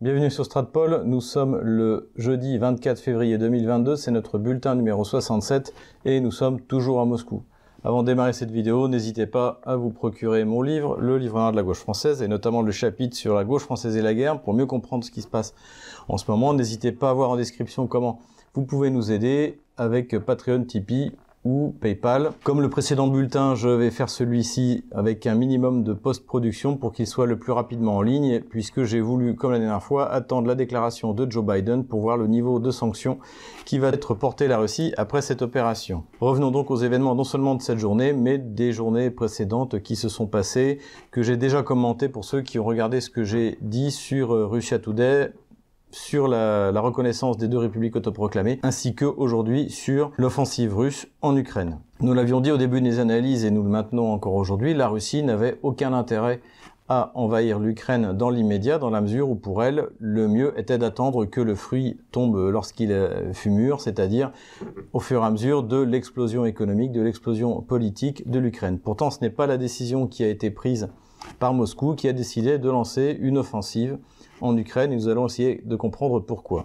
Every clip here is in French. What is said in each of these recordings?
Bienvenue sur Stratpol, nous sommes le jeudi 24 février 2022, c'est notre bulletin numéro 67 et nous sommes toujours à Moscou. Avant de démarrer cette vidéo, n'hésitez pas à vous procurer mon livre, le livre de la gauche française, et notamment le chapitre sur la gauche française et la guerre, pour mieux comprendre ce qui se passe en ce moment. N'hésitez pas à voir en description comment vous pouvez nous aider avec Patreon, Tipeee PayPal. Comme le précédent bulletin, je vais faire celui-ci avec un minimum de post-production pour qu'il soit le plus rapidement en ligne, puisque j'ai voulu, comme la dernière fois, attendre la déclaration de Joe Biden pour voir le niveau de sanctions qui va être porté la Russie après cette opération. Revenons donc aux événements non seulement de cette journée, mais des journées précédentes qui se sont passées, que j'ai déjà commenté pour ceux qui ont regardé ce que j'ai dit sur euh, Russia Today sur la, reconnaissance des deux républiques autoproclamées, ainsi que aujourd'hui sur l'offensive russe en Ukraine. Nous l'avions dit au début des analyses et nous le maintenons encore aujourd'hui, la Russie n'avait aucun intérêt à envahir l'Ukraine dans l'immédiat, dans la mesure où pour elle, le mieux était d'attendre que le fruit tombe lorsqu'il fut mûr, c'est-à-dire au fur et à mesure de l'explosion économique, de l'explosion politique de l'Ukraine. Pourtant, ce n'est pas la décision qui a été prise par Moscou qui a décidé de lancer une offensive en Ukraine et nous allons essayer de comprendre pourquoi.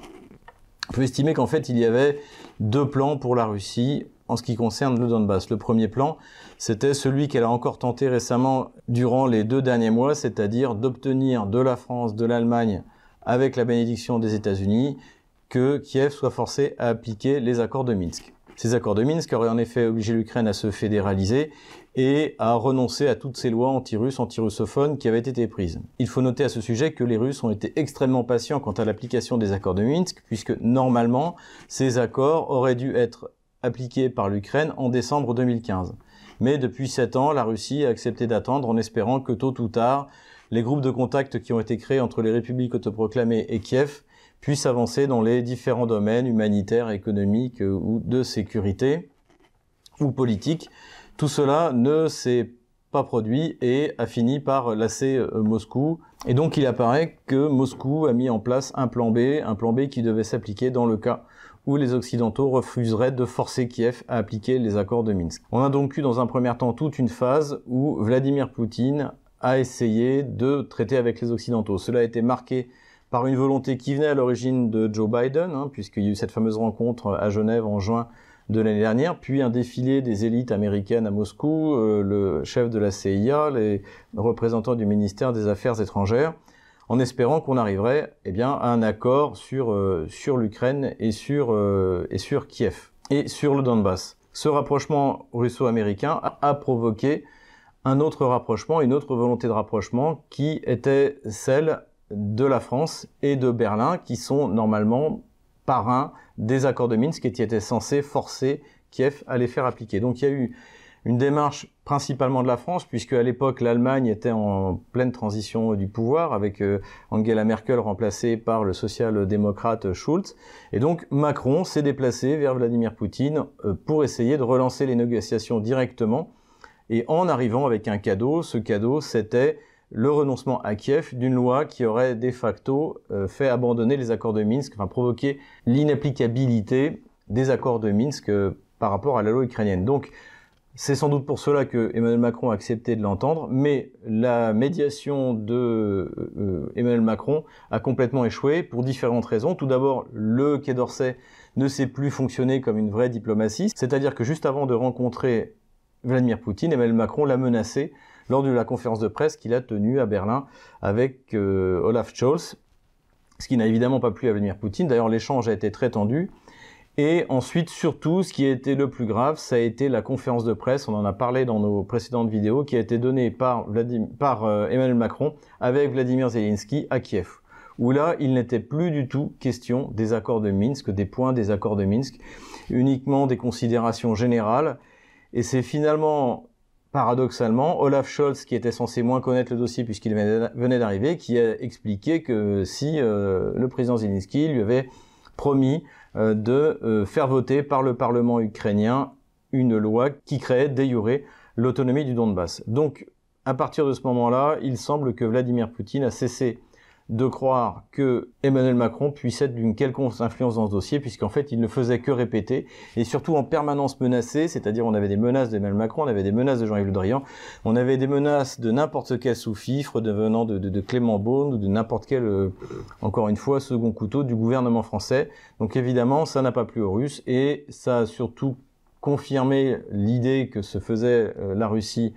On peut estimer qu'en fait il y avait deux plans pour la Russie en ce qui concerne le Donbass. Le premier plan, c'était celui qu'elle a encore tenté récemment durant les deux derniers mois, c'est-à-dire d'obtenir de la France, de l'Allemagne, avec la bénédiction des États-Unis, que Kiev soit forcé à appliquer les accords de Minsk. Ces accords de Minsk auraient en effet obligé l'Ukraine à se fédéraliser et à renoncer à toutes ces lois anti-russes, anti-russophones qui avaient été prises. Il faut noter à ce sujet que les Russes ont été extrêmement patients quant à l'application des accords de Minsk, puisque normalement, ces accords auraient dû être appliqués par l'Ukraine en décembre 2015. Mais depuis sept ans, la Russie a accepté d'attendre en espérant que tôt ou tard, les groupes de contact qui ont été créés entre les républiques autoproclamées et Kiev puissent avancer dans les différents domaines humanitaires, économiques ou de sécurité ou politiques tout cela ne s'est pas produit et a fini par lasser euh, Moscou. Et donc il apparaît que Moscou a mis en place un plan B, un plan B qui devait s'appliquer dans le cas où les Occidentaux refuseraient de forcer Kiev à appliquer les accords de Minsk. On a donc eu dans un premier temps toute une phase où Vladimir Poutine a essayé de traiter avec les Occidentaux. Cela a été marqué par une volonté qui venait à l'origine de Joe Biden, hein, puisqu'il y a eu cette fameuse rencontre à Genève en juin de l'année dernière, puis un défilé des élites américaines à Moscou, euh, le chef de la CIA, les représentants du ministère des Affaires étrangères, en espérant qu'on arriverait eh bien, à un accord sur, euh, sur l'Ukraine et, sur euh, et sur Kiev et sur le Donbass. Ce rapprochement russo-américain a provoqué un autre rapprochement, une autre volonté de rapprochement qui était celle de la France et de Berlin, qui sont normalement parrain des accords de Minsk qui étaient censés forcer Kiev à les faire appliquer. Donc il y a eu une démarche principalement de la France, puisque à l'époque l'Allemagne était en pleine transition du pouvoir, avec euh, Angela Merkel remplacée par le social-démocrate Schulz. Et donc Macron s'est déplacé vers Vladimir Poutine euh, pour essayer de relancer les négociations directement, et en arrivant avec un cadeau. Ce cadeau, c'était le renoncement à Kiev d'une loi qui aurait de facto euh, fait abandonner les accords de Minsk, enfin provoqué l'inapplicabilité des accords de Minsk euh, par rapport à la loi ukrainienne. Donc c'est sans doute pour cela que Emmanuel Macron a accepté de l'entendre, mais la médiation de euh, Emmanuel Macron a complètement échoué pour différentes raisons. Tout d'abord, le Quai d'Orsay ne sait plus fonctionner comme une vraie diplomatie, c'est-à-dire que juste avant de rencontrer Vladimir Poutine, Emmanuel Macron l'a menacé lors de la conférence de presse qu'il a tenue à Berlin avec euh, Olaf Scholz, ce qui n'a évidemment pas plu à Vladimir Poutine. D'ailleurs, l'échange a été très tendu. Et ensuite, surtout, ce qui a été le plus grave, ça a été la conférence de presse, on en a parlé dans nos précédentes vidéos, qui a été donnée par, euh, Emmanuel Macron avec Vladimir Zelensky à Kiev, où là, il n'était plus du tout question des accords de Minsk, des points des accords de Minsk, uniquement des considérations générales. Et c'est finalement paradoxalement, Olaf Scholz, qui était censé moins connaître le dossier puisqu'il venait d'arriver, qui a expliqué que si euh, le président Zelensky lui avait promis euh, de euh, faire voter par le Parlement ukrainien une loi qui créait de l'autonomie du Donbass. Donc, à partir de ce moment-là, il semble que Vladimir Poutine a cessé de croire que Emmanuel Macron puisse être d'une quelconque influence dans ce dossier, puisqu'en fait, il ne faisait que répéter, et surtout en permanence menacé, c'est-à-dire on avait des menaces d'Emmanuel Macron, on avait des menaces de Jean-Yves Le Drian, on avait des menaces de n'importe quel sous-fifre devenant de, Clément Beaune ou de n'importe quel, euh, encore une fois, second couteau du gouvernement français. Donc évidemment, ça n'a pas plu aux Russes, et ça a surtout confirmé l'idée que se faisait euh, la Russie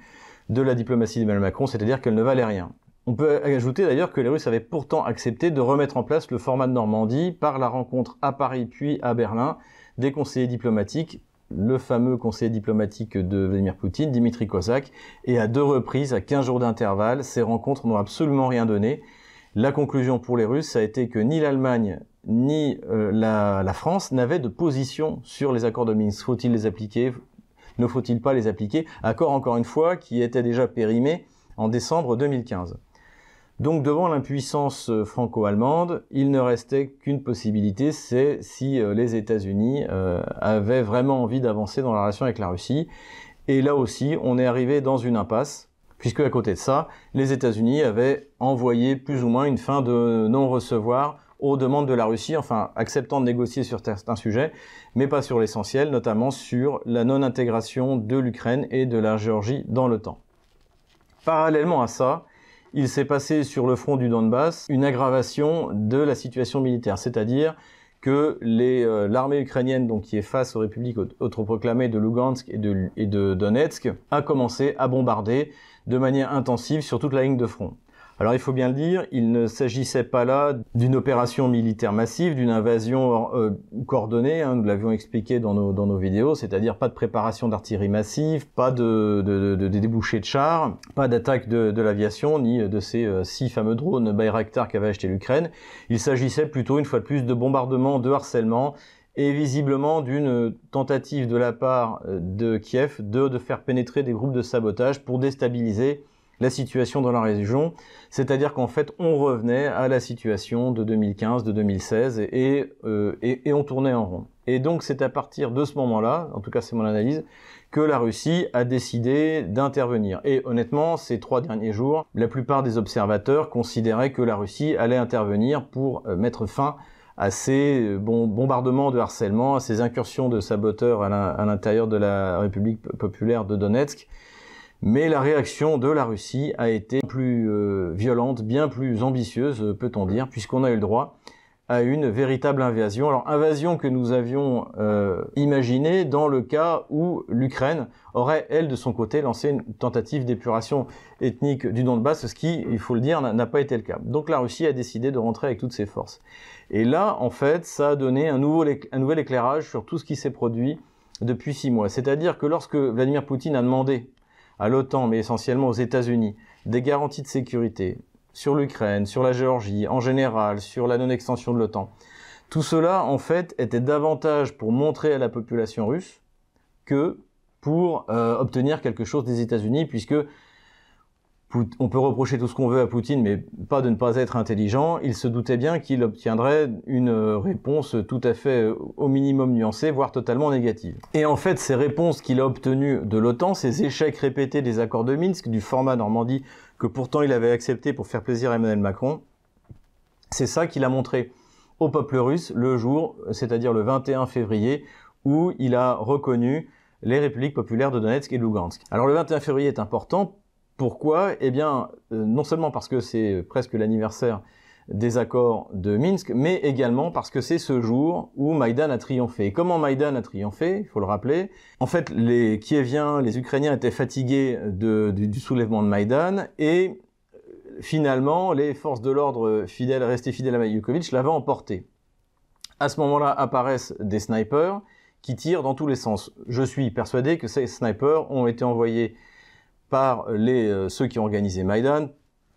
de la diplomatie d'Emmanuel Macron, c'est-à-dire qu'elle ne valait rien. On peut ajouter d'ailleurs que les Russes avaient pourtant accepté de remettre en place le format de Normandie par la rencontre à Paris puis à Berlin des conseillers diplomatiques, le fameux conseiller diplomatique de Vladimir Poutine, Dimitri Kozak, et à deux reprises, à 15 jours d'intervalle, ces rencontres n'ont absolument rien donné. La conclusion pour les Russes a été que ni l'Allemagne ni euh, la, la, France n'avaient de position sur les accords de Minsk. Faut-il les appliquer? Ne faut-il pas les appliquer? Accord, encore une fois, qui était déjà périmé en décembre 2015. Donc devant l'impuissance euh, franco-allemande, il ne restait qu'une possibilité, c'est si euh, les États-Unis euh, avaient vraiment envie d'avancer dans la relation avec la Russie. Et là aussi, on est arrivé dans une impasse, puisque à côté de ça, les États-Unis avaient envoyé plus ou moins une fin de non-recevoir aux demandes de la Russie, enfin acceptant de négocier sur certains sujets, mais pas sur l'essentiel, notamment sur la non-intégration de l'Ukraine et de la Géorgie dans l'OTAN. Parallèlement à ça, il s'est passé sur le front du Donbass une aggravation de la situation militaire, c'est-à-dire que euh, l'armée ukrainienne, donc qui est face aux républiques autoproclamées de Lugansk et de, et de Donetsk, a commencé à bombarder de manière intensive sur toute la ligne de front. Alors il faut bien le dire, il ne s'agissait pas là d'une opération militaire massive, d'une invasion euh, coordonnée, hein, nous l'avions expliqué dans nos, dans vidéos, c'est-à-dire pas de préparation d'artillerie massive, pas de, débouchés de chars, pas d'attaque de, de l'aviation, ni de ces euh, six fameux drones Bayraktar qu'avait acheté l'Ukraine. Il s'agissait plutôt, une fois de plus, de bombardements, de harcèlement, et visiblement d'une tentative de la part euh, de Kiev de, de faire pénétrer des groupes de sabotage pour déstabiliser la situation dans la région, c'est-à-dire qu'en fait on revenait à la situation de 2015, de 2016 euh, et, et, on tournait en rond. Et donc c'est à partir de ce moment-là, en tout cas c'est mon analyse, que la Russie a décidé d'intervenir. Et honnêtement, ces trois derniers jours, la plupart des observateurs considéraient que la Russie allait intervenir pour euh, mettre fin à ces euh, bombardements de harcèlement, à ces incursions de saboteurs à l'intérieur de la République populaire de Donetsk, mais la réaction de la Russie a été plus euh, violente, bien plus ambitieuse, peut-on dire, puisqu'on a eu le droit à une véritable invasion. Alors invasion que nous avions euh, imaginée dans le cas où l'Ukraine aurait, elle, de son côté, lancé une tentative d'épuration ethnique du Donbass, ce qui, il faut le dire, n'a pas été le cas. Donc la Russie a décidé de rentrer avec toutes ses forces. Et là, en fait, ça a donné un, nouveau, un nouvel éclairage sur tout ce qui s'est produit depuis six mois. C'est-à-dire que lorsque Vladimir Poutine a demandé à l'OTAN, mais essentiellement aux États-Unis, des garanties de sécurité sur l'Ukraine, sur la Géorgie, en général, sur la non-extension de l'OTAN. Tout cela, en fait, était davantage pour montrer à la population russe que pour euh, obtenir quelque chose des États-Unis, puisque on peut reprocher tout ce qu'on veut à Poutine, mais pas de ne pas être intelligent. Il se doutait bien qu'il obtiendrait une réponse tout à fait euh, au minimum nuancée, voire totalement négative. Et en fait, ces réponses qu'il a obtenues de l'OTAN, ces échecs répétés des accords de Minsk, du format Normandie, que pourtant il avait accepté pour faire plaisir à Emmanuel Macron, c'est ça qu'il a montré au peuple russe le jour, c'est-à-dire le 21 février, où il a reconnu les républiques populaires de Donetsk et Lugansk. Alors le 21 février est important pourquoi? Eh bien, euh, non seulement parce que c'est presque l'anniversaire des accords de Minsk, mais également parce que c'est ce jour où Maïdan a triomphé. Et comment Maïdan a triomphé? Il faut le rappeler. En fait, les Kieviens, les Ukrainiens étaient fatigués du, soulèvement de Maïdan et euh, finalement, les forces de l'ordre fidèles, restées fidèles à Mayukovitch l'avaient emporté. À ce moment-là apparaissent des snipers qui tirent dans tous les sens. Je suis persuadé que ces snipers ont été envoyés par les, euh, ceux qui ont organisé Maïdan,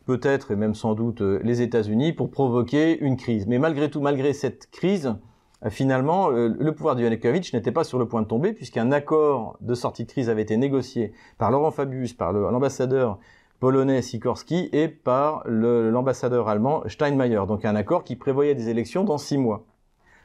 peut-être et même sans doute euh, les États-Unis, pour provoquer une crise. Mais malgré tout, malgré cette crise, euh, finalement, le pouvoir de Yanukovych n'était pas sur le point de tomber, puisqu'un accord de sortie de crise avait été négocié par Laurent Fabius, par l'ambassadeur polonais Sikorski et par l'ambassadeur allemand Steinmeier. Donc un accord qui prévoyait des élections dans six mois.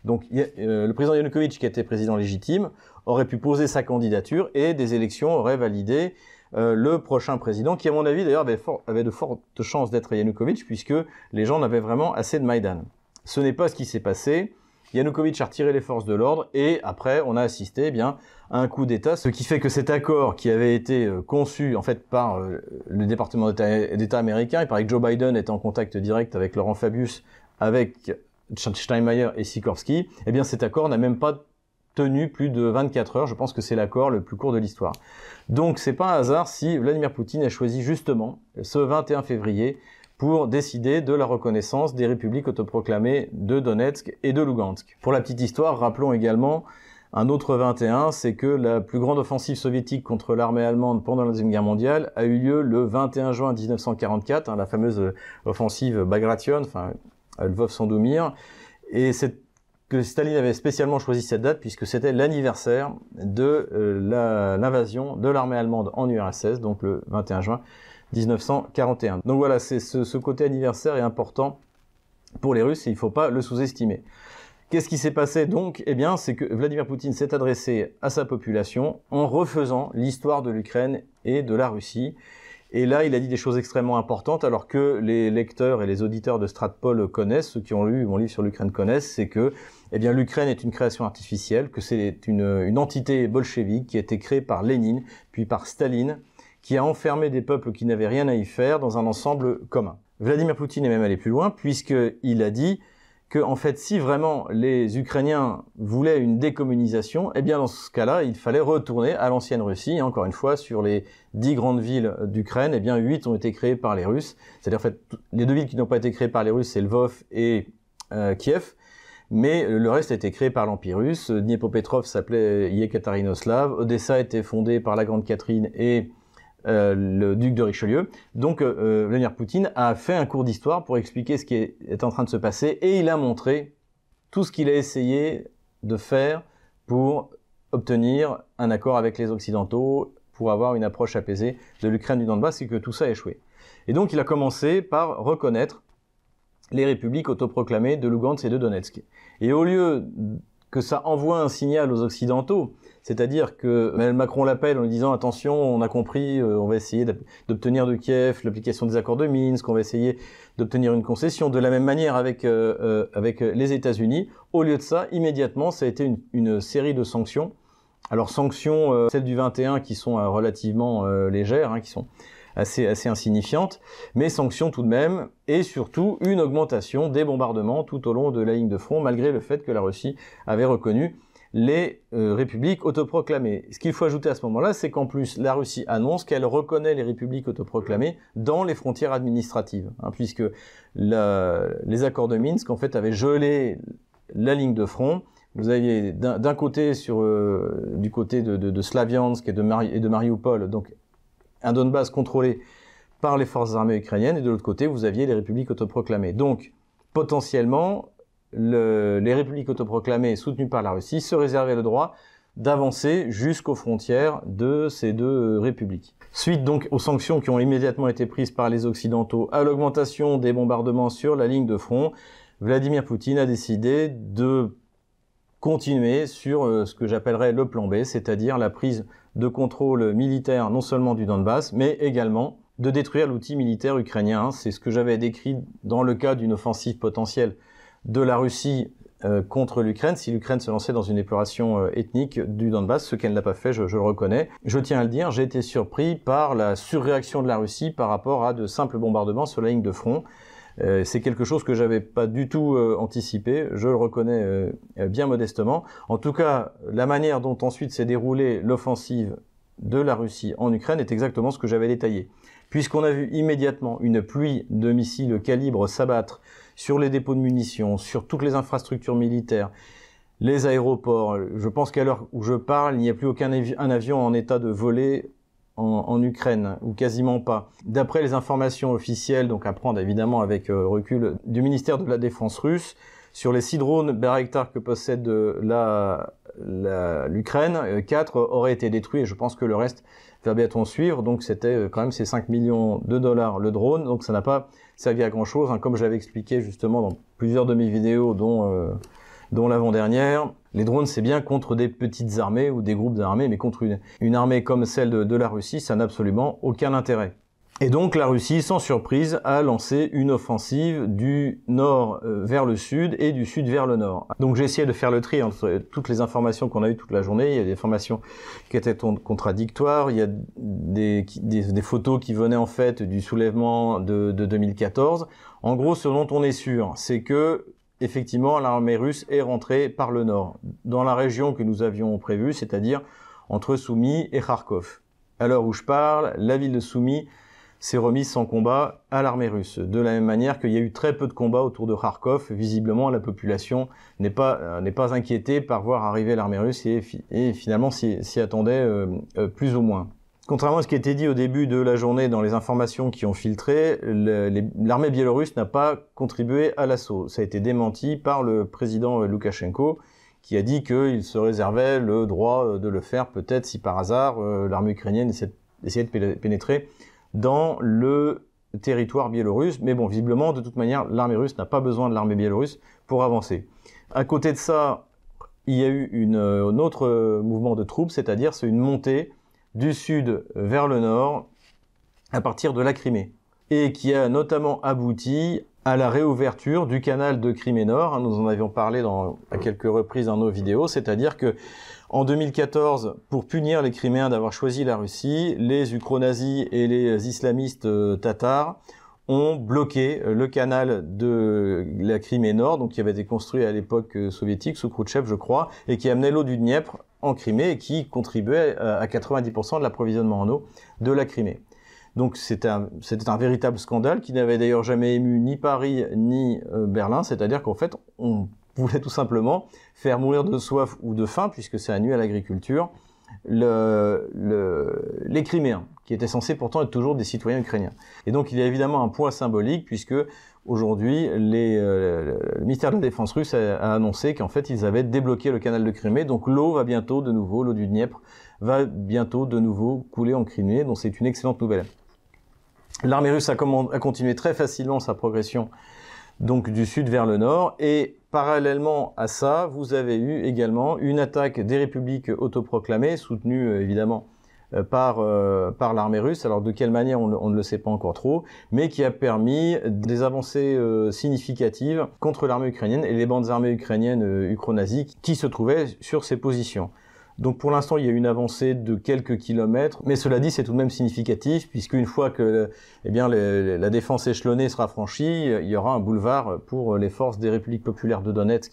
Donc le président Yanukovych, qui était président légitime, aurait pu poser sa candidature et des élections auraient validé euh, le prochain président, qui à mon avis d'ailleurs avait, de fortes chances d'être Yanukovych, puisque les gens n'avaient vraiment assez de Maïdan. Ce n'est pas ce qui s'est passé. Yanukovych a retiré les forces de l'ordre et après on a assisté eh bien à un coup d'État, ce qui fait que cet accord qui avait été euh, conçu en fait par euh, le département d'État américain, il paraît que Joe Biden était en contact direct avec Laurent Fabius, avec Steinmeier et Sikorsky, eh bien cet accord n'a même pas tenu plus de 24 heures. Je pense que c'est l'accord le plus court de l'histoire. Donc c'est pas un hasard si Vladimir Poutine a choisi justement ce 21 février pour décider de la reconnaissance des républiques autoproclamées de Donetsk et de Lugansk. Pour la petite histoire, rappelons également un autre 21, c'est que la plus grande offensive soviétique contre l'armée allemande pendant la Deuxième Guerre mondiale a eu lieu le 21 juin 1944, hein, la fameuse offensive Bagration, enfin Lvov-Sandomir, et c'est que Staline avait spécialement choisi cette date puisque c'était l'anniversaire de euh, l'invasion de l'armée allemande en URSS, donc le 21 juin 1941. Donc voilà, c'est ce, côté anniversaire est important pour les Russes et il ne faut pas le sous-estimer. Qu'est-ce qui s'est passé donc? Eh bien, c'est que Vladimir Poutine s'est adressé à sa population en refaisant l'histoire de l'Ukraine et de la Russie. Et là, il a dit des choses extrêmement importantes, alors que les lecteurs et les auditeurs de Stratpol connaissent, ceux qui ont lu mon livre sur l'Ukraine connaissent, c'est que, eh bien, l'Ukraine est une création artificielle, que c'est une, entité bolchevique qui a été créée par Lénine, puis par Staline, qui a enfermé des peuples qui n'avaient rien à y faire dans un ensemble commun. Vladimir Poutine est même allé plus loin puisqu'il a dit que en fait si vraiment les Ukrainiens voulaient une décommunisation, eh bien dans ce cas-là, il fallait retourner à l'ancienne Russie. encore une fois, sur les dix grandes villes d'Ukraine, eh bien huit ont été créées par les Russes. C'est-à-dire en fait les deux villes qui n'ont pas été créées par les Russes, c'est Lvov et euh, Kiev. Mais le reste a été créé par l'Empire russe. Dniepopetrov s'appelait Yekaterinoslav. Odessa a été fondée par la Grande Catherine et euh, le duc de Richelieu. Donc euh, euh, Vladimir Poutine a fait un cours d'histoire pour expliquer ce qui est, en train de se passer et il a montré tout ce qu'il a essayé de faire pour obtenir un accord avec les Occidentaux, pour avoir une approche apaisée de l'Ukraine du Donbass et que tout ça a échoué. Et donc il a commencé par reconnaître les républiques autoproclamées de Lugansk et de Donetsk. Et au lieu que ça envoie un signal aux Occidentaux, c'est-à-dire que Macron l'appelle en lui disant attention, on a compris, euh, on va essayer d'obtenir de Kiev l'application des accords de Minsk, on va essayer d'obtenir une concession. De la même manière avec euh, euh, les États-Unis. Au lieu de ça, immédiatement, ça a été une, une série de sanctions. Alors sanctions, celles du 21 qui sont relativement légères, hein, qui sont assez, assez insignifiantes, mais sanctions tout de même, et surtout une augmentation des bombardements tout au long de la ligne de front, malgré le fait que la Russie avait reconnu les euh, républiques autoproclamées. Ce qu'il faut ajouter à ce moment-là, c'est qu'en plus, la Russie annonce qu'elle reconnaît les républiques autoproclamées dans les frontières administratives, hein, puisque les accords de Minsk, en fait, avaient gelé la ligne de front. Vous aviez d'un côté, sur, euh, du côté de, de, de, Slaviansk et de, et de Mariupol, donc un Donbass contrôlé par les forces armées ukrainiennes, et de l'autre côté, vous aviez les républiques autoproclamées. Donc, potentiellement, les républiques autoproclamées soutenues par la Russie se réservaient le droit d'avancer jusqu'aux frontières de ces deux républiques. Suite donc aux sanctions qui ont immédiatement été prises par les Occidentaux à l'augmentation des bombardements sur la ligne de front, Vladimir Poutine a décidé de continuer sur euh, ce que j'appellerais le plan B, c'est-à-dire la prise de contrôle militaire non seulement du Donbass, mais également de détruire l'outil militaire ukrainien. C'est ce que j'avais décrit dans le cas d'une offensive potentielle de la Russie euh, contre l'Ukraine si l'Ukraine se lançait dans une épuration euh, ethnique du Donbass, ce qu'elle n'a pas fait, je, le reconnais. Je tiens à le dire, j'ai été surpris par la surréaction de la Russie par rapport à de simples bombardements sur la ligne de front. Euh, c'est quelque chose que j'avais pas du tout anticipé, je le reconnais bien modestement. En tout cas, la manière dont ensuite s'est déroulée l'offensive de la Russie en Ukraine est exactement ce que j'avais détaillé. Puisqu'on a vu immédiatement une pluie de missiles calibre s'abattre sur les dépôts de munitions, sur toutes les infrastructures militaires, les aéroports. Je pense qu'à l'heure où je parle, il n'y a plus aucun un avion en état de voler en, Ukraine, ou quasiment pas. D'après les informations officielles, donc à prendre évidemment avec euh, recul, du ministère de la Défense russe, sur les six drones Bayraktar que possède l'Ukraine, euh, quatre auraient été détruits et je pense que le reste va bientôt suivre. Donc c'était euh, quand même ces 5 millions de dollars le drone, donc ça n'a pas servi à grand chose, hein, comme j'avais expliqué justement dans plusieurs de mes vidéos, dont, euh, dont l'avant-dernière. Les drones, c'est bien contre des petites armées ou des groupes d'armées, mais contre une, armée comme celle de la Russie, ça n'a absolument aucun intérêt. Et donc la Russie, sans surprise, a lancé une offensive du nord euh, vers le sud et du sud vers le nord. Donc j'ai essayé de faire le tri entre toutes les informations qu'on a eues toute la journée. Il y a des informations qui étaient contradictoires. Il y a des, photos qui venaient en fait du soulèvement de, de 2014. En gros, ce dont on est sûr, c'est que effectivement l'armée russe est rentrée par le nord, dans la région que nous avions prévue, c'est-à-dire entre Soumy et Kharkov. À l'heure où je parle, la ville de Soumy s'est remise sans combat à l'armée russe. De la même manière qu'il y a eu très peu de combats autour de Kharkov, visiblement la population n'est pas euh, pas inquiétée par voir arriver l'armée russe et, et finalement s'y attendait euh, euh, plus ou moins. Contrairement à ce qui était dit au début de la journée dans les informations qui ont filtré, l'armée biélorusse n'a pas contribué à l'assaut. Ça a été démenti par le président Loukachenko qui a dit qu'il se réservait le droit de le faire peut-être si par hasard l'armée ukrainienne essayait de pénétrer dans le territoire biélorusse. Mais bon, visiblement, de toute manière, l'armée russe n'a pas besoin de l'armée biélorusse pour avancer. À côté de ça, il y a eu un autre mouvement de troupes, c'est-à-dire c'est une montée du sud vers le nord à partir de la Crimée et qui a notamment abouti à la réouverture du canal de Crimée Nord. Nous en avions parlé à quelques reprises dans nos vidéos, c'est-à-dire que en 2014, pour punir les Criméens d'avoir choisi la Russie, les ukro-nazis et les islamistes euh, tatars ont bloqué euh, le canal de la Crimée Nord, qui avait été construit à l'époque euh, soviétique sous Khrouchtchev, je crois, et qui amenait l'eau du Dniepr en Crimée et qui contribuait à 90% de l'approvisionnement en eau de la Crimée. Donc c'était un, véritable scandale qui n'avait d'ailleurs jamais ému ni Paris ni Berlin, c'est-à-dire qu'en fait on voulait tout simplement faire mourir de soif ou de faim, puisque ça a nuit à l'agriculture, le, le, les Criméens, qui étaient censés pourtant être toujours des citoyens ukrainiens. Et donc il y a évidemment un poids symbolique, puisque aujourd'hui, euh, le ministère de la Défense russe a, annoncé qu'en fait, ils avaient débloqué le canal de Crimée, donc l'eau va bientôt de nouveau, l'eau du Dniepr, va bientôt de nouveau couler en Crimée, donc c'est une excellente nouvelle. L'armée russe a, continué très facilement sa progression du sud vers le nord. Et parallèlement à ça, vous avez eu également une attaque des républiques autoproclamées, soutenue euh, évidemment par, euh, par l'armée russe. Alors de quelle manière, on, ne le sait pas encore trop, mais qui a permis des avancées significatives contre l'armée ukrainienne et les bandes armées ukrainiennes ukro-nazies qui se trouvaient sur ces positions. Donc pour l'instant, il y a une avancée de quelques kilomètres, mais cela dit, c'est tout de même significatif, puisqu'une fois que eh bien, la défense échelonnée sera franchie, il y aura un boulevard pour les forces des républiques populaires de Donetsk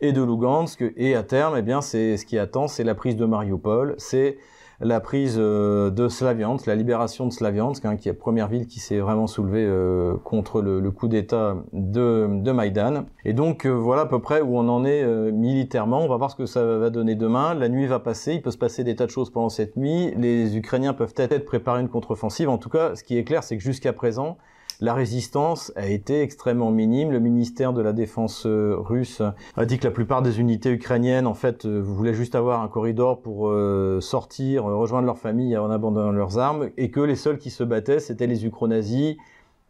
et de Lugansk, et à terme, eh bien, c'est ce qui attend, c'est la prise de Mariupol, c'est la prise euh, de Slaviansk, la libération de Slaviansk, hein, qui est la première ville qui s'est vraiment soulevée euh, contre le, coup d'État de, de Maïdan. Et donc euh, voilà à peu près où on en est militairement. On va voir ce que ça va donner demain. La nuit va passer, il peut se passer des tas de choses pendant cette nuit. Les Ukrainiens peuvent peut-être préparer une contre-offensive. En tout cas, ce qui est clair, c'est que jusqu'à présent, la résistance a été extrêmement minime. Le ministère de la Défense euh, russe a dit que la plupart des unités ukrainiennes, en fait, euh, voulaient juste avoir un corridor pour euh, sortir, rejoindre leur famille en abandonnant leurs armes, et que les seuls qui se battaient, c'était les ukro-nazis,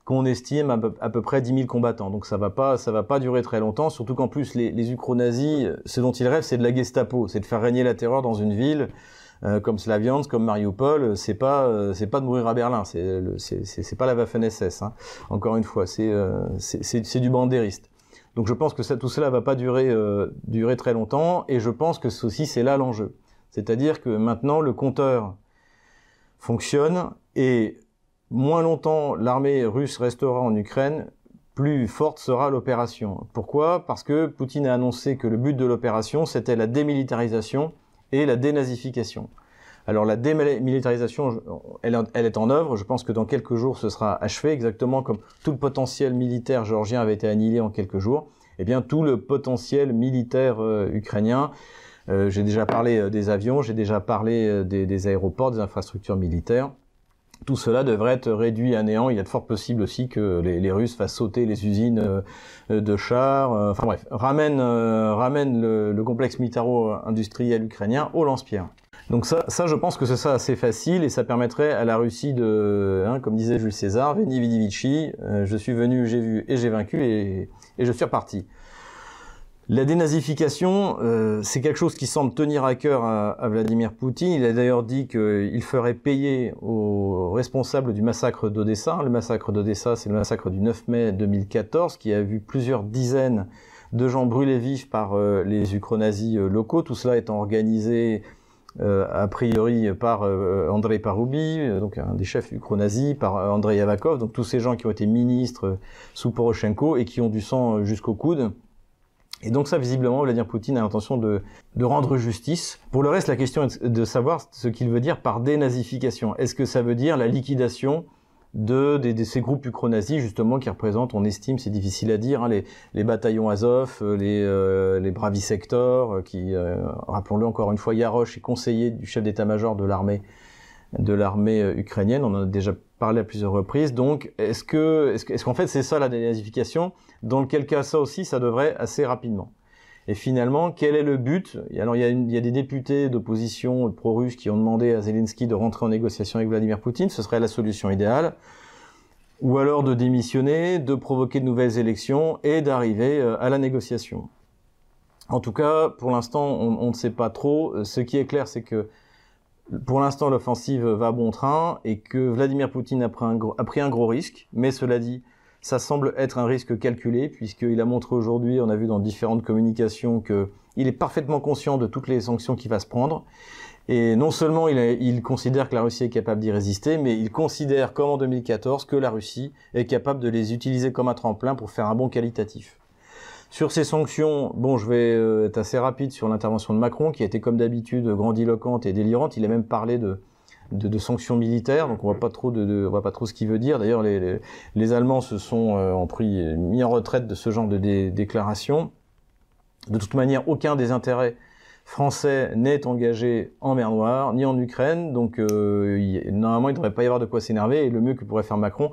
qu'on estime à peu, près 10 000 combattants. Donc ça va pas, ça va pas durer très longtemps, surtout qu'en plus les, les ce dont ils rêvent, c'est de la Gestapo, c'est de faire régner la terreur dans une ville comme Slaviansk, comme Mariupol, euh, c'est pas euh, c'est pas de mourir à Berlin, c'est c'est pas la Waffen SS. Hein. Encore une fois, c'est c'est du bandériste. Donc je pense que ça, tout cela va pas durer durer très longtemps, et je pense que ceci c'est là l'enjeu. C'est-à-dire que maintenant le compteur fonctionne et moins longtemps l'armée russe restera en Ukraine, plus forte sera l'opération. Pourquoi? Parce que Poutine a annoncé que le but de l'opération, c'était la démilitarisation et la dénazification. Alors la démilitarisation, elle, est en œuvre. Je pense que dans quelques jours, ce sera achevé, exactement comme tout le potentiel militaire géorgien avait été annihilé en quelques jours. Eh bien, tout le potentiel militaire euh, ukrainien, euh, j'ai déjà parlé euh, des avions, j'ai déjà parlé des, aéroports, des infrastructures militaires. Tout cela devrait être réduit à néant. Il y a de fort possible aussi que les, Russes fassent sauter les usines de chars. enfin bref, ramène, ramène le, complexe militaro-industriel ukrainien au lance-pierre. Donc ça, ça, je pense que c'est ça assez facile et ça permettrait à la Russie de, hein, comme disait Jules César, Veni Vidi Vici, je suis venu, j'ai vu et j'ai vaincu et, je suis reparti. La dénazification, euh, c'est quelque chose qui semble tenir à cœur à, Vladimir Poutine. Il a d'ailleurs dit qu'il ferait payer aux responsables du massacre d'Odessa. Le massacre d'Odessa, c'est le massacre du 9 mai 2014 qui a vu plusieurs dizaines de gens brûlés vifs par euh, les ukronazis euh, locaux. Tout cela étant organisé a priori par Andrei Paroubi, donc un des chefs ukronazis, par Andrei Yavakov, donc tous ces gens qui ont été ministres sous Poroshenko et qui ont du sang jusqu'au coude. Et donc ça, visiblement, Vladimir Poutine a l'intention de, de, rendre justice. Pour le reste, la question est de savoir ce qu'il veut dire par dénazification. Est-ce que ça veut dire la liquidation de, ces groupes ukro-nazis, justement, qui représentent, on estime, c'est difficile à dire, hein, les, bataillons Azov, euh, les, euh, euh, qui, euh, rappelons-le encore une fois, Yarosh est conseiller du chef d'état-major de l'armée de l'armée ukrainienne. On en a déjà parlé à plusieurs reprises. Donc, est-ce que, est-ce, qu'en fait c'est ça la dénazification? Dans quel cas ça aussi, ça devrait assez rapidement. Et finalement, quel est le but? Alors, il y, a des députés d'opposition pro-russes qui ont demandé à Zelensky de rentrer en négociation avec Vladimir Poutine. Ce serait la solution idéale. Ou alors de démissionner, de provoquer de nouvelles élections et d'arriver euh, à la négociation. En tout cas, pour l'instant, on, ne sait pas trop. Ce qui est clair, c'est que pour l'instant, l'offensive va bon train et que Vladimir Poutine a pris, un gros, risque. Mais cela dit, ça semble être un risque calculé, puisqu'il a montré aujourd'hui, on a vu dans différentes communications, qu'il est parfaitement conscient de toutes les sanctions qu'il va se prendre. Et non seulement il, il, considère que la Russie est capable d'y résister, mais il considère, comme en 2014, que la Russie est capable de les utiliser comme un tremplin pour faire un bon qualitatif. Sur ces sanctions, bon, je vais euh, être assez rapide sur l'intervention de Macron, qui a été comme d'habitude grandiloquente et délirante. Il a même parlé de, sanctions militaires, donc on voit pas trop voit pas trop ce qu'il veut dire. D'ailleurs, les, Allemands se sont euh, pris mis en retraite de ce genre de déclarations. De toute manière, aucun des intérêts français n'est engagé en mer Noire ni en Ukraine, donc euh, normalement il ne devrait pas y avoir de quoi s'énerver. Et le mieux que pourrait faire Macron,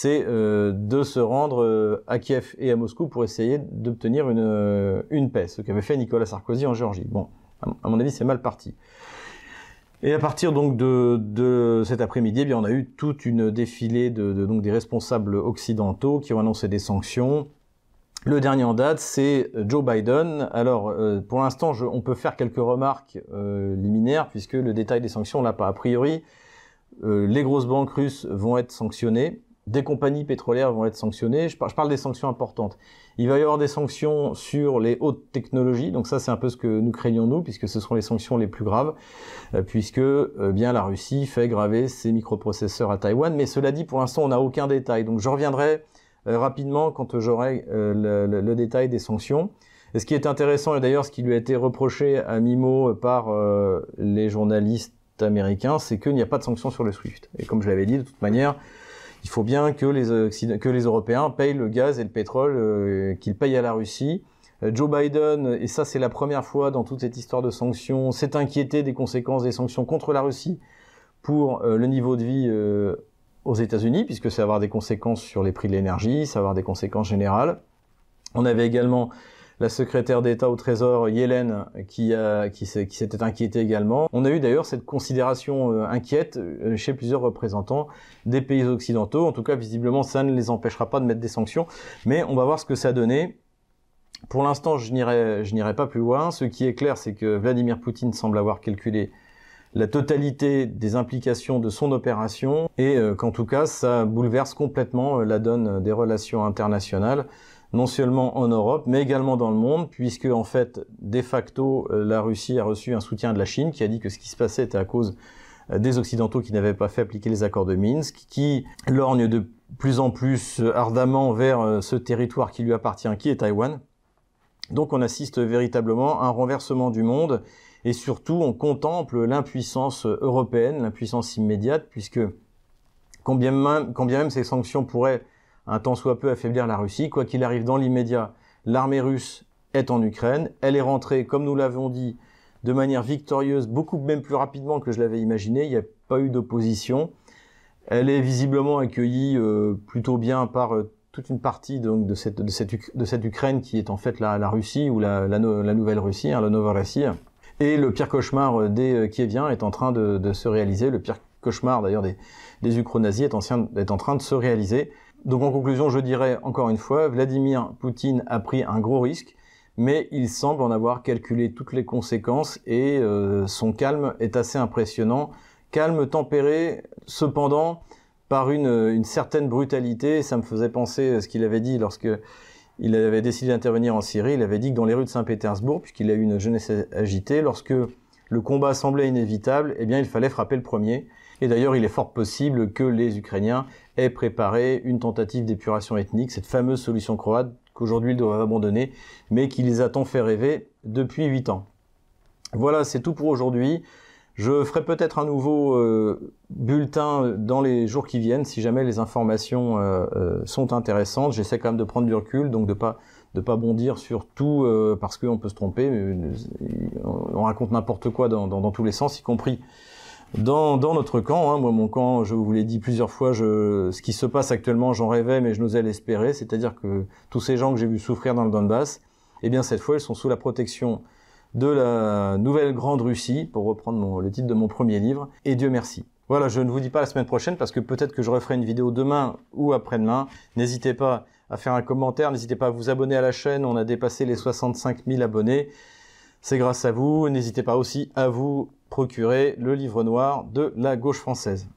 c'est euh, de se rendre euh, à Kiev et à Moscou pour essayer d'obtenir une, euh, une paix, ce qu'avait fait Nicolas Sarkozy en Géorgie. Bon, à mon avis, c'est mal parti. Et à partir donc de, de cet après-midi, eh bien on a eu toute une défilée de, donc des responsables occidentaux qui ont annoncé des sanctions. Le dernier en date, c'est Joe Biden. Alors, pour l'instant, on peut faire quelques remarques liminaires puisque le détail des sanctions, là, pas a priori. Les grosses banques russes vont être sanctionnées des compagnies pétrolières vont être sanctionnées. Je parle des sanctions importantes. Il va y avoir des sanctions sur les hautes technologies. Donc ça, c'est un peu ce que nous craignons nous, puisque ce seront les sanctions les plus graves, euh, puisque euh, bien la Russie fait graver ses microprocesseurs à Taïwan. Mais cela dit, pour l'instant, on n'a aucun détail. Donc je reviendrai euh, rapidement quand j'aurai le, détail des sanctions. Et ce qui est intéressant, et d'ailleurs ce qui lui a été reproché à Mimo par les journalistes américains, c'est qu'il n'y a pas de sanctions sur le SWIFT. Et comme je l'avais dit, de toute manière, il faut bien que les, que les Européens payent le gaz et le pétrole euh, qu'ils payent à la Russie. Euh, Joe Biden, et ça c'est la première fois dans toute cette histoire de sanctions, s'est inquiété des conséquences des sanctions contre la Russie pour euh, le niveau de vie aux États-Unis, puisque ça va avoir des conséquences sur les prix de l'énergie, ça va avoir des conséquences générales. On avait également la secrétaire d'État au Trésor, Yellen, qui, s'était inquiétée également. On a eu d'ailleurs cette considération euh, inquiète euh, chez plusieurs représentants des pays occidentaux. En tout cas, visiblement, ça ne les empêchera pas de mettre des sanctions. Mais on va voir ce que ça a donné. Pour l'instant, je n'irai pas plus loin. Ce qui est clair, c'est que Vladimir Poutine semble avoir calculé la totalité des implications de son opération et euh, qu'en tout cas, ça bouleverse complètement la donne des relations internationales non seulement en Europe, mais également dans le monde, puisque en fait, de facto, euh, la Russie a reçu un soutien de la Chine, qui a dit que ce qui se passait était à cause euh, des Occidentaux qui n'avaient pas fait appliquer les accords de Minsk, qui lorgne de plus en plus euh, ardemment vers ce territoire qui lui appartient, qui est Taïwan. Donc on assiste véritablement à un renversement du monde, et surtout on contemple l'impuissance européenne, l'impuissance immédiate, puisque quand bien même, même ces sanctions pourraient un tant soit peu affaiblir la Russie. Quoi qu'il arrive dans l'immédiat, l'armée russe est en Ukraine. Elle est rentrée, comme nous l'avons dit, de manière victorieuse, beaucoup même plus rapidement que je l'avais imaginé. Il n'y a pas eu d'opposition. Elle est visiblement accueillie euh, plutôt bien par euh, toute une partie donc, de, cette, Ukraine qui est en fait la, Russie ou la, nouvelle Russie, hein, la Russie. Et le pire cauchemar euh, des Kieviens est en train de, de se réaliser. Le pire cauchemar d'ailleurs des, des Ukro-nazis est, est en train de se réaliser. Donc en conclusion, je dirais encore une fois, Vladimir Poutine a pris un gros risque, mais il semble en avoir calculé toutes les conséquences et euh, son calme est assez impressionnant. Calme tempéré, cependant, par une, une certaine brutalité. Ça me faisait penser à ce qu'il avait dit lorsque il avait décidé d'intervenir en Syrie. Il avait dit que dans les rues de Saint-Pétersbourg, puisqu'il a eu une jeunesse agitée, lorsque le combat semblait inévitable, eh bien, il fallait frapper le premier. Et d'ailleurs, il est fort possible que les Ukrainiens aient préparé une tentative d'épuration ethnique, cette fameuse solution croate qu'aujourd'hui ils doivent abandonner, mais qui les a tant fait rêver depuis huit ans. Voilà, c'est tout pour aujourd'hui. Je ferai peut-être un nouveau euh, bulletin dans les jours qui viennent si jamais les informations euh, euh, sont intéressantes. J'essaie quand même de prendre du recul, donc de pas de pas bondir sur tout parce qu'on peut se tromper. on raconte n'importe quoi dans, dans, tous les sens, y compris dans, dans notre camp. Hein. Moi, mon camp, je vous l'ai dit plusieurs fois, je, ce qui se passe actuellement, j'en rêvais, mais je n'osais l'espérer. C'est-à-dire que tous ces gens que j'ai vus souffrir dans le Donbass, eh bien cette fois, ils sont sous la protection de la nouvelle Grande Russie, pour reprendre le titre de mon premier livre, et Dieu merci. Voilà, je ne vous dis pas la semaine prochaine parce que peut-être que je referai une vidéo demain ou après-demain. N'hésitez pas à faire un commentaire, n'hésitez pas à vous abonner à la chaîne, on a dépassé les 65 000 abonnés. C'est grâce à vous. N'hésitez pas aussi à vous procurer le livre noir de la gauche française.